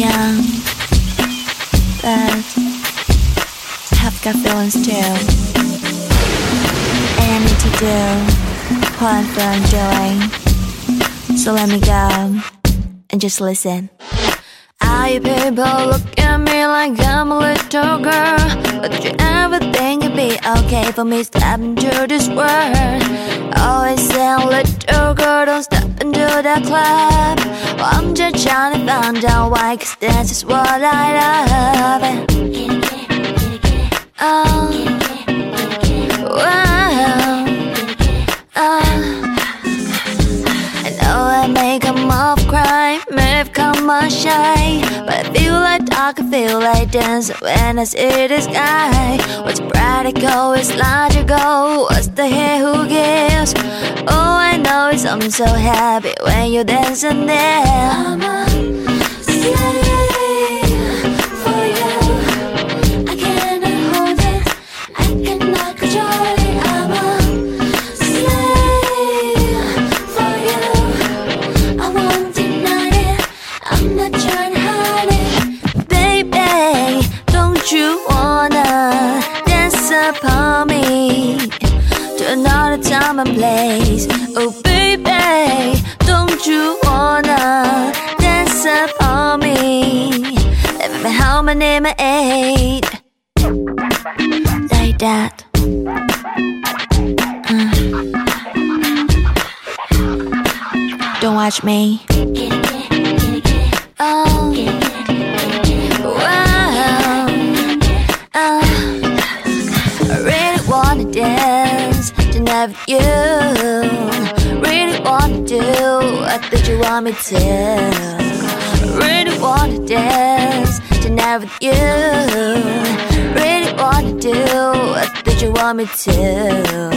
young, but have got feelings too. And I need to do what I'm feeling doing. So let me go and just listen. You people look at me like I'm a little girl. But you ever think it'd be okay for me stepping into this world? Always say, little girl, don't into the club. Well, I'm just trying to find out why, cause this is what I love. Oh, wow. Oh. I know I may come off cry, may have come shy But I feel like talk, can feel like dancing when I see the sky. What's practical is logical, what's the hell who gives? All I know is I'm so happy when you're dancing there I'm a upon me To another time and place Oh baby, don't you wanna dance upon me Let me how my name eight Like that. Uh. Don't watch me. Oh tonight with you. Really wanna do what did you want me to? Really wanna dance tonight with you. Really wanna do what did you want me to?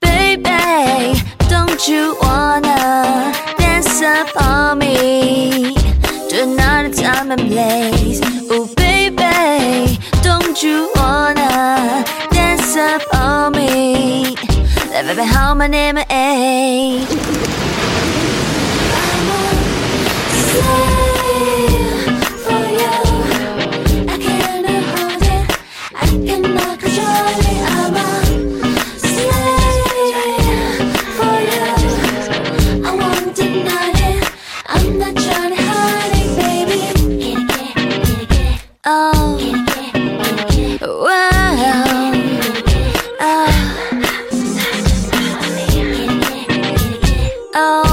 Baby, don't you wanna dance upon me? To another time and place. Let me how my name is. Oh,